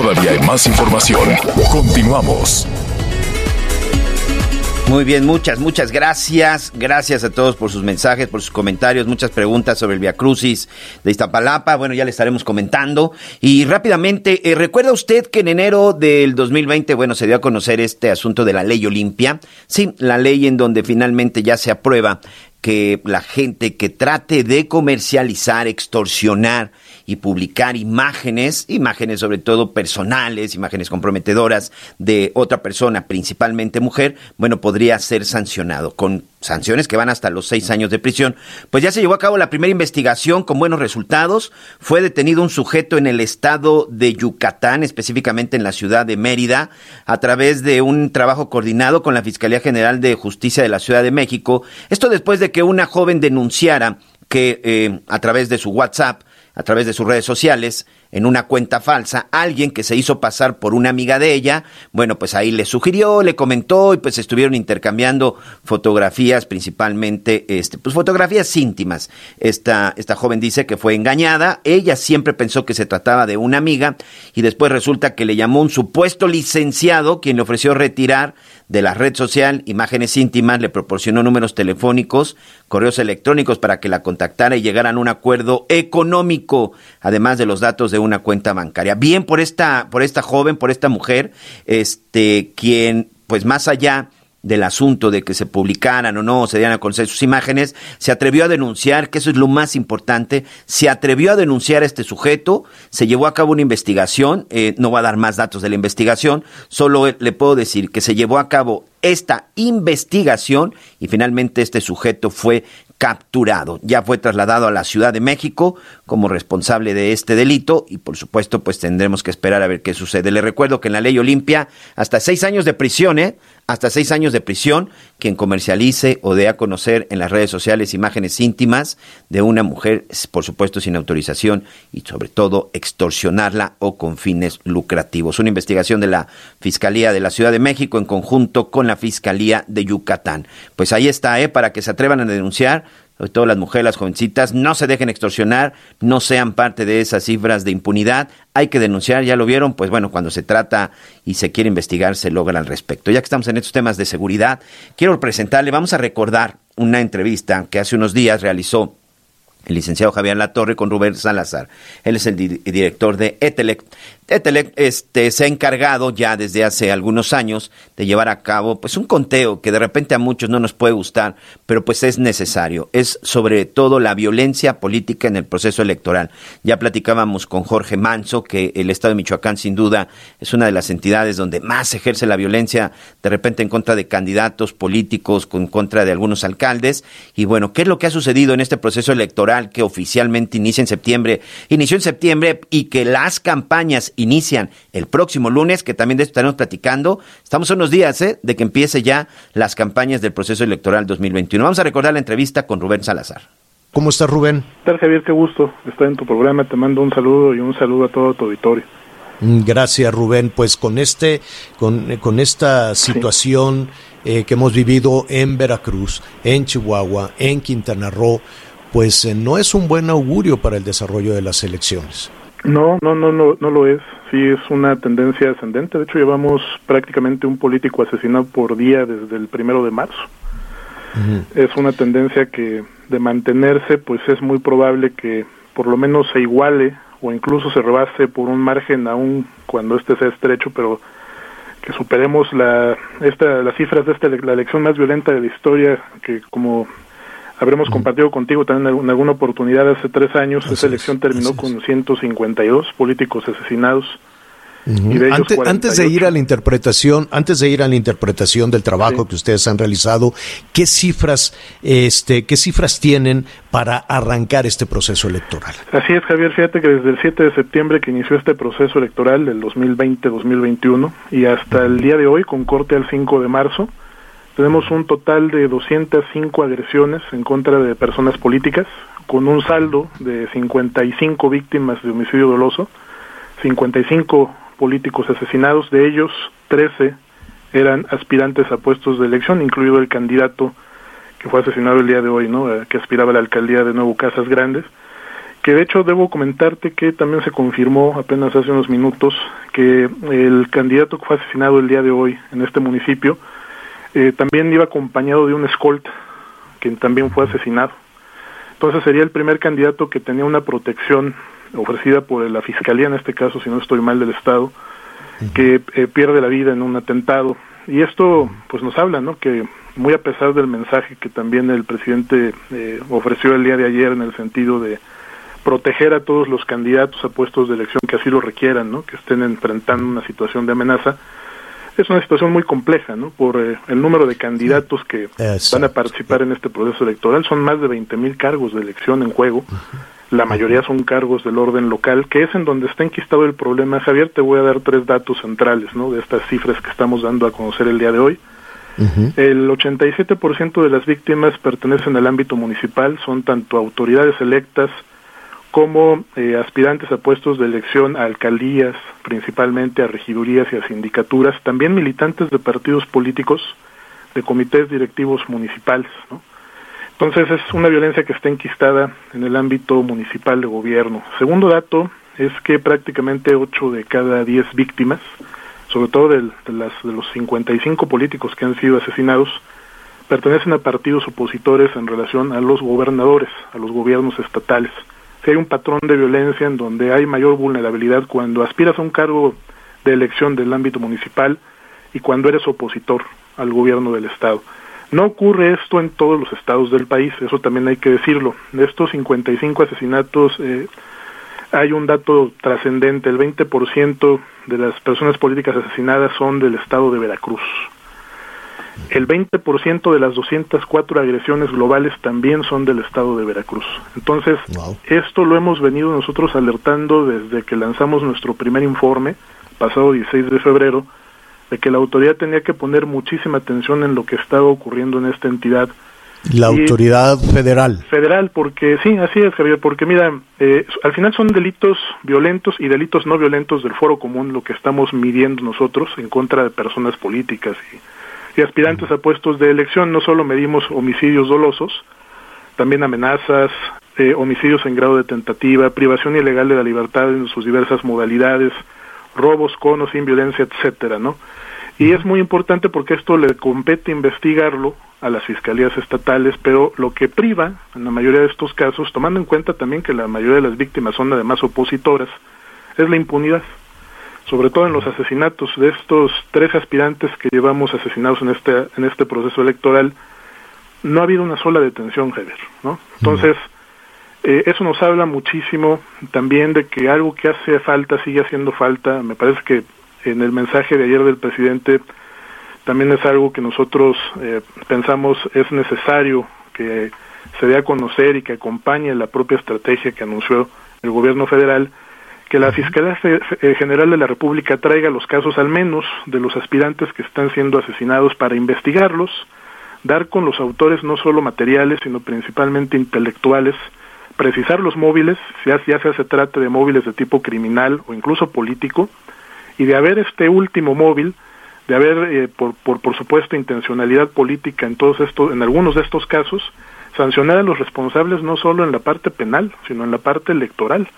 [SPEAKER 2] Todavía hay más información. Continuamos.
[SPEAKER 4] Muy bien, muchas, muchas gracias. Gracias a todos por sus mensajes, por sus comentarios, muchas preguntas sobre el Via Crucis de Iztapalapa. Bueno, ya le estaremos comentando. Y rápidamente, eh, ¿recuerda usted que en enero del 2020, bueno, se dio a conocer este asunto de la ley Olimpia? Sí, la ley en donde finalmente ya se aprueba que la gente que trate de comercializar, extorsionar y publicar imágenes, imágenes sobre todo personales, imágenes comprometedoras de otra persona, principalmente mujer, bueno, podría ser sancionado con sanciones que van hasta los seis años de prisión. Pues ya se llevó a cabo la primera investigación con buenos resultados. Fue detenido un sujeto en el estado de Yucatán, específicamente en la ciudad de Mérida, a través de un trabajo coordinado con la Fiscalía General de Justicia de la Ciudad de México. Esto después de que una joven denunciara que eh, a través de su WhatsApp, a través de sus redes sociales, en una cuenta falsa, alguien que se hizo pasar por una amiga de ella, bueno, pues ahí le sugirió, le comentó y pues estuvieron intercambiando fotografías, principalmente, este, pues fotografías íntimas. Esta, esta joven dice que fue engañada, ella siempre pensó que se trataba de una amiga y después resulta que le llamó un supuesto licenciado quien le ofreció retirar de la red social imágenes íntimas, le proporcionó números telefónicos, correos electrónicos para que la contactara y llegaran a un acuerdo económico, además de los datos de una cuenta bancaria. Bien por esta, por esta joven, por esta mujer, este, quien, pues más allá del asunto de que se publicaran o no, se dieran a conocer sus imágenes, se atrevió a denunciar, que eso es lo más importante, se atrevió a denunciar a este sujeto, se llevó a cabo una investigación, eh, no va a dar más datos de la investigación, solo le puedo decir que se llevó a cabo esta investigación y finalmente este sujeto fue capturado. Ya fue trasladado a la Ciudad de México como responsable de este delito y por supuesto pues tendremos que esperar a ver qué sucede. Le recuerdo que en la ley Olimpia hasta seis años de prisión, ¿eh? Hasta seis años de prisión quien comercialice o dé a conocer en las redes sociales imágenes íntimas de una mujer, por supuesto sin autorización y sobre todo extorsionarla o con fines lucrativos. Una investigación de la Fiscalía de la Ciudad de México en conjunto con la Fiscalía de Yucatán. Pues ahí está, ¿eh? para que se atrevan a denunciar todo las mujeres, las jovencitas, no se dejen extorsionar, no sean parte de esas cifras de impunidad. Hay que denunciar, ya lo vieron, pues bueno, cuando se trata y se quiere investigar, se logra al respecto. Ya que estamos en estos temas de seguridad, quiero presentarle, vamos a recordar una entrevista que hace unos días realizó el licenciado Javier Latorre con Rubén Salazar. Él es el director de Etelec. Etelec este, se ha encargado ya desde hace algunos años de llevar a cabo pues un conteo que de repente a muchos no nos puede gustar, pero pues es necesario. Es sobre todo la violencia política en el proceso electoral. Ya platicábamos con Jorge Manso que el Estado de Michoacán sin duda es una de las entidades donde más ejerce la violencia de repente en contra de candidatos políticos, en contra de algunos alcaldes. Y bueno, ¿qué es lo que ha sucedido en este proceso electoral que oficialmente inicia en septiembre? Inició en septiembre y que las campañas inician el próximo lunes, que también de esto estaremos platicando. Estamos a unos días ¿eh? de que empiece ya las campañas del proceso electoral 2021. Vamos a recordar la entrevista con Rubén Salazar.
[SPEAKER 8] ¿Cómo estás, Rubén?
[SPEAKER 9] ¿Qué tal, Javier? Qué gusto estar en tu programa. Te mando un saludo y un saludo a todo tu auditorio.
[SPEAKER 8] Mm, gracias, Rubén. Pues con este, con, con esta situación eh, que hemos vivido en Veracruz, en Chihuahua, en Quintana Roo, pues eh, no es un buen augurio para el desarrollo de las elecciones.
[SPEAKER 9] No, no, no, no, no lo es. Sí, es una tendencia ascendente. De hecho, llevamos prácticamente un político asesinado por día desde el primero de marzo. Es una tendencia que, de mantenerse, pues es muy probable que por lo menos se iguale o incluso se rebase por un margen aún cuando este sea estrecho, pero que superemos la, esta, las cifras de esta, la elección más violenta de la historia, que como habremos compartido contigo también en alguna oportunidad hace tres años. Esa elección terminó con 152 políticos asesinados.
[SPEAKER 8] antes, de ir a la interpretación, antes de ir a la interpretación del trabajo que ustedes han realizado, ¿qué cifras, este, qué cifras tienen para arrancar este proceso electoral?
[SPEAKER 9] Así es, Javier. Fíjate que desde el 7 de septiembre que inició este proceso electoral del 2020-2021 y hasta el día de hoy, con corte al 5 de marzo, tenemos un total de 205 agresiones en contra de personas políticas, con un saldo de 55 víctimas de homicidio doloso, 55 políticos asesinados, de ellos 13 eran aspirantes a puestos de elección, incluido el candidato que fue asesinado el día de hoy, ¿no? Eh, que aspiraba a la alcaldía de Nuevo Casas Grandes, que de hecho debo comentarte que también se confirmó apenas hace unos minutos que el candidato que fue asesinado el día de hoy en este municipio eh, también iba acompañado de un escolta, quien también fue asesinado. Entonces sería el primer candidato que tenía una protección ofrecida por la Fiscalía, en este caso, si no estoy mal, del Estado, que eh, pierde la vida en un atentado. Y esto pues nos habla, ¿no? Que muy a pesar del mensaje que también el presidente eh, ofreció el día de ayer en el sentido de proteger a todos los candidatos a puestos de elección que así lo requieran, ¿no? Que estén enfrentando una situación de amenaza, es una situación muy compleja, ¿no? Por eh, el número de candidatos que van a participar en este proceso electoral. Son más de 20 mil cargos de elección en juego. La mayoría son cargos del orden local, que es en donde está enquistado el problema. Javier, te voy a dar tres datos centrales, ¿no? De estas cifras que estamos dando a conocer el día de hoy. El 87% de las víctimas pertenecen al ámbito municipal, son tanto autoridades electas, como eh, aspirantes a puestos de elección a alcaldías, principalmente a regidurías y a sindicaturas, también militantes de partidos políticos, de comités directivos municipales. ¿no? Entonces es una violencia que está enquistada en el ámbito municipal de gobierno. Segundo dato es que prácticamente 8 de cada 10 víctimas, sobre todo de, las, de los 55 políticos que han sido asesinados, pertenecen a partidos opositores en relación a los gobernadores, a los gobiernos estatales si hay un patrón de violencia en donde hay mayor vulnerabilidad cuando aspiras a un cargo de elección del ámbito municipal y cuando eres opositor al gobierno del estado. No ocurre esto en todos los estados del país, eso también hay que decirlo. De estos 55 asesinatos eh, hay un dato trascendente, el 20% de las personas políticas asesinadas son del estado de Veracruz. El 20% de las 204 agresiones globales también son del estado de Veracruz. Entonces, esto lo hemos venido nosotros alertando desde que lanzamos nuestro primer informe, pasado 16 de febrero, de que la autoridad tenía que poner muchísima atención en lo que estaba ocurriendo en esta entidad.
[SPEAKER 8] La autoridad federal.
[SPEAKER 9] Federal, porque sí, así es, Javier, porque mira, eh, al final son delitos violentos y delitos no violentos del foro común lo que estamos midiendo nosotros en contra de personas políticas y y aspirantes a puestos de elección. No solo medimos homicidios dolosos, también amenazas, eh, homicidios en grado de tentativa, privación ilegal de la libertad en sus diversas modalidades, robos con o sin violencia, etcétera, ¿no? Y es muy importante porque esto le compete investigarlo a las fiscalías estatales, pero lo que priva en la mayoría de estos casos, tomando en cuenta también que la mayoría de las víctimas son además opositoras, es la impunidad sobre todo en los asesinatos de estos tres aspirantes que llevamos asesinados en este en este proceso electoral no ha habido una sola detención Javier no entonces eh, eso nos habla muchísimo también de que algo que hace falta sigue haciendo falta. Me parece que en el mensaje de ayer del presidente también es algo que nosotros eh, pensamos es necesario que se dé a conocer y que acompañe la propia estrategia que anunció el gobierno federal que la Fiscalía eh, General de la República traiga los casos al menos de los aspirantes que están siendo asesinados para investigarlos, dar con los autores no solo materiales, sino principalmente intelectuales, precisar los móviles, ya, ya sea se trate de móviles de tipo criminal o incluso político, y de haber este último móvil, de haber, eh, por, por, por supuesto, intencionalidad política en todos estos, en algunos de estos casos, sancionar a los responsables no solo en la parte penal, sino en la parte electoral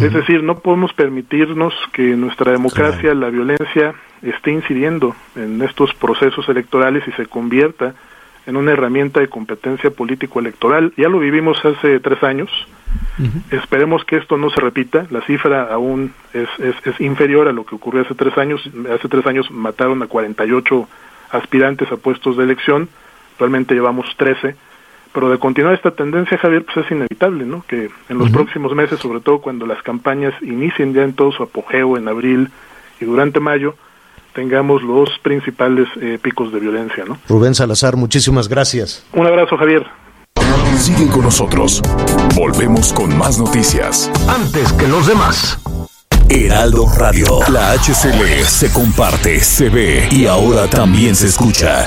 [SPEAKER 9] es decir, no podemos permitirnos que nuestra democracia, la violencia, esté incidiendo en estos procesos electorales y se convierta en una herramienta de competencia político-electoral. Ya lo vivimos hace tres años. Esperemos que esto no se repita. La cifra aún es, es, es, inferior a lo que ocurrió hace tres años. Hace tres años mataron a 48 aspirantes a puestos de elección. Actualmente llevamos 13 pero de continuar esta tendencia, Javier, pues es inevitable, ¿no? Que en los próximos meses, sobre todo cuando las campañas inicien ya en todo su apogeo en abril y durante mayo, tengamos los principales eh, picos de violencia, ¿no?
[SPEAKER 8] Rubén Salazar, muchísimas gracias.
[SPEAKER 9] Un abrazo, Javier.
[SPEAKER 2] Sigue con nosotros. Volvemos con más noticias.
[SPEAKER 1] Antes que los demás.
[SPEAKER 2] Heraldo Radio, la HCL se comparte, se ve y ahora también se escucha.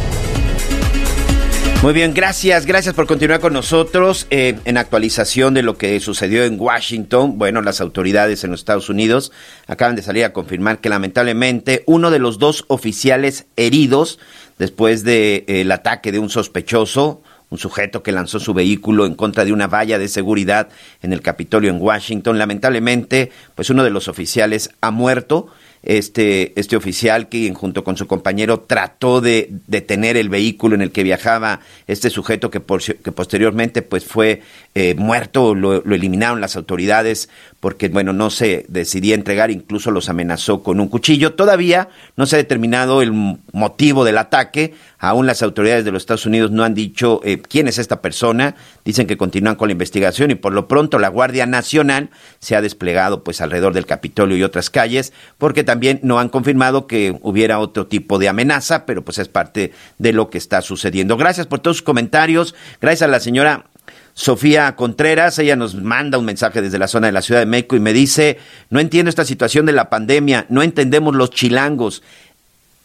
[SPEAKER 4] Muy bien, gracias, gracias por continuar con nosotros eh, en actualización de lo que sucedió en Washington. Bueno, las autoridades en los Estados Unidos acaban de salir a confirmar que lamentablemente uno de los dos oficiales heridos después del de, eh, ataque de un sospechoso, un sujeto que lanzó su vehículo en contra de una valla de seguridad en el Capitolio en Washington, lamentablemente, pues uno de los oficiales ha muerto este, este oficial que junto con su compañero trató de detener el vehículo en el que viajaba este sujeto que, por, que posteriormente pues fue eh, muerto, lo, eliminaron las autoridades porque bueno no se decidía entregar, incluso los amenazó con un cuchillo. Todavía no se ha determinado el motivo del ataque, aún las autoridades de los Estados Unidos no han dicho eh, quién es esta persona, dicen que continúan con la investigación y por lo pronto la Guardia Nacional se ha desplegado pues alrededor del Capitolio y otras calles porque también no han confirmado que hubiera otro tipo de amenaza, pero pues es parte de lo que está sucediendo. Gracias por todos sus comentarios. Gracias a la señora Sofía Contreras, ella nos manda un mensaje desde la zona de la Ciudad de México y me dice, no entiendo esta situación de la pandemia, no entendemos los chilangos.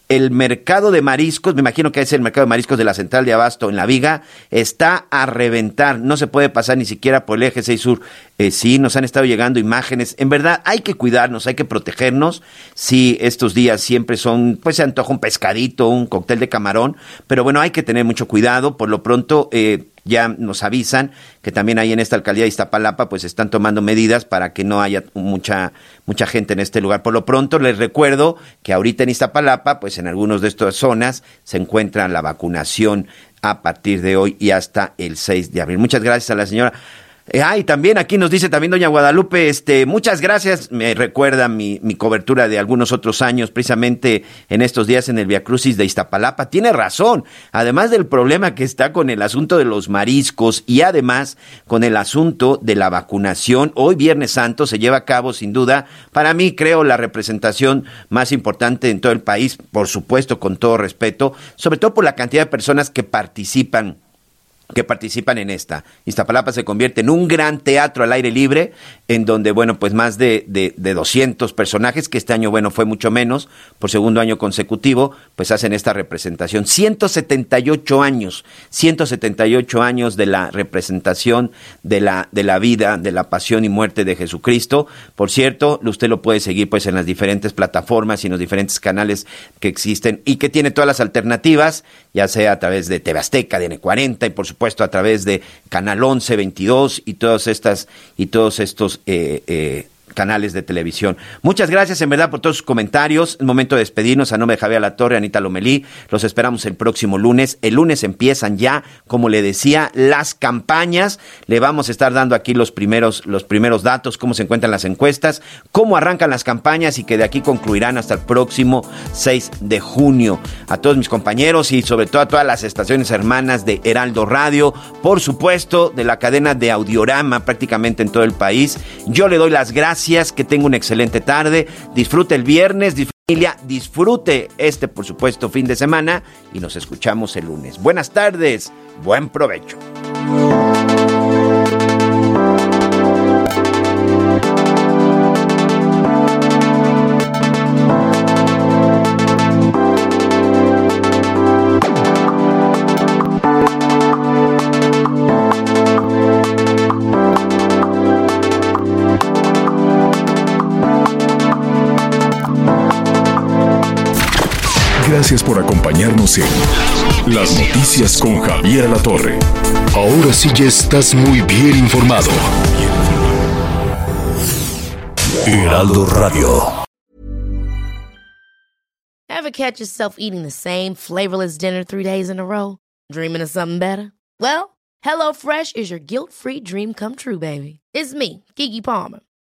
[SPEAKER 4] el mercado de mariscos, me imagino que es el mercado de mariscos de la central de Abasto en La Viga, está a reventar. No se puede pasar ni siquiera por el eje 6 sur. Eh, sí, nos han estado llegando imágenes. En verdad, hay que cuidarnos, hay que protegernos. Sí, estos días siempre son, pues se antoja un pescadito, un cóctel de camarón, pero bueno, hay que tener mucho cuidado. Por lo pronto, eh, ya nos avisan que también ahí en esta alcaldía de Iztapalapa pues están tomando medidas para que no haya mucha mucha gente en este lugar. Por lo pronto les recuerdo que ahorita en Iztapalapa pues en algunos de estas zonas se encuentra la vacunación a partir de hoy y hasta el 6 de abril. Muchas gracias a la señora eh, ah, y también aquí nos dice también doña Guadalupe, este, muchas gracias, me recuerda mi, mi cobertura de algunos otros años, precisamente en estos días en el Via Crucis de Iztapalapa. Tiene razón, además del problema que está con el asunto de los mariscos y además con el asunto de la vacunación, hoy Viernes Santo se lleva a cabo sin duda, para mí creo la representación más importante en todo el país, por supuesto con todo respeto, sobre todo por la cantidad de personas que participan que participan en esta. Iztapalapa se convierte en un gran teatro al aire libre, en donde, bueno, pues más de, de, de, 200 personajes, que este año, bueno, fue mucho menos, por segundo año consecutivo, pues hacen esta representación. 178 años, 178 años de la representación de la, de la vida, de la pasión y muerte de Jesucristo. Por cierto, usted lo puede seguir pues en las diferentes plataformas y en los diferentes canales que existen y que tiene todas las alternativas, ya sea a través de TV Azteca, de N40 y por supuesto puesto a través de Canal 11, 22 y todas estas y todos estos eh, eh, canales de televisión. Muchas gracias en verdad por todos sus comentarios. Es momento de despedirnos a nombre de Javier La Torre, Anita Lomelí. Los esperamos el próximo lunes. El lunes empiezan ya, como le decía, las campañas. Le vamos a estar dando aquí los primeros, los primeros datos, cómo se encuentran las encuestas, cómo arrancan las campañas y que de aquí concluirán hasta el próximo 6 de junio. A todos mis compañeros y sobre todo a todas las estaciones hermanas de Heraldo Radio, por supuesto, de la cadena de Audiorama prácticamente en todo el país. Yo le doy las que tenga una excelente tarde, disfrute el viernes, familia, disfrute este, por supuesto, fin de semana y nos escuchamos el lunes. Buenas tardes, buen provecho.
[SPEAKER 2] Gracias por acompañarnos en Las Noticias con Javier La Torre. Ahora sí ya estás muy bien informado. Heraldo Radio.
[SPEAKER 10] Ever catch yourself eating the same flavorless dinner three days in a row? Dreaming of something better? Well, HelloFresh is your guilt-free dream come true, baby. It's me, Kiki Palmer.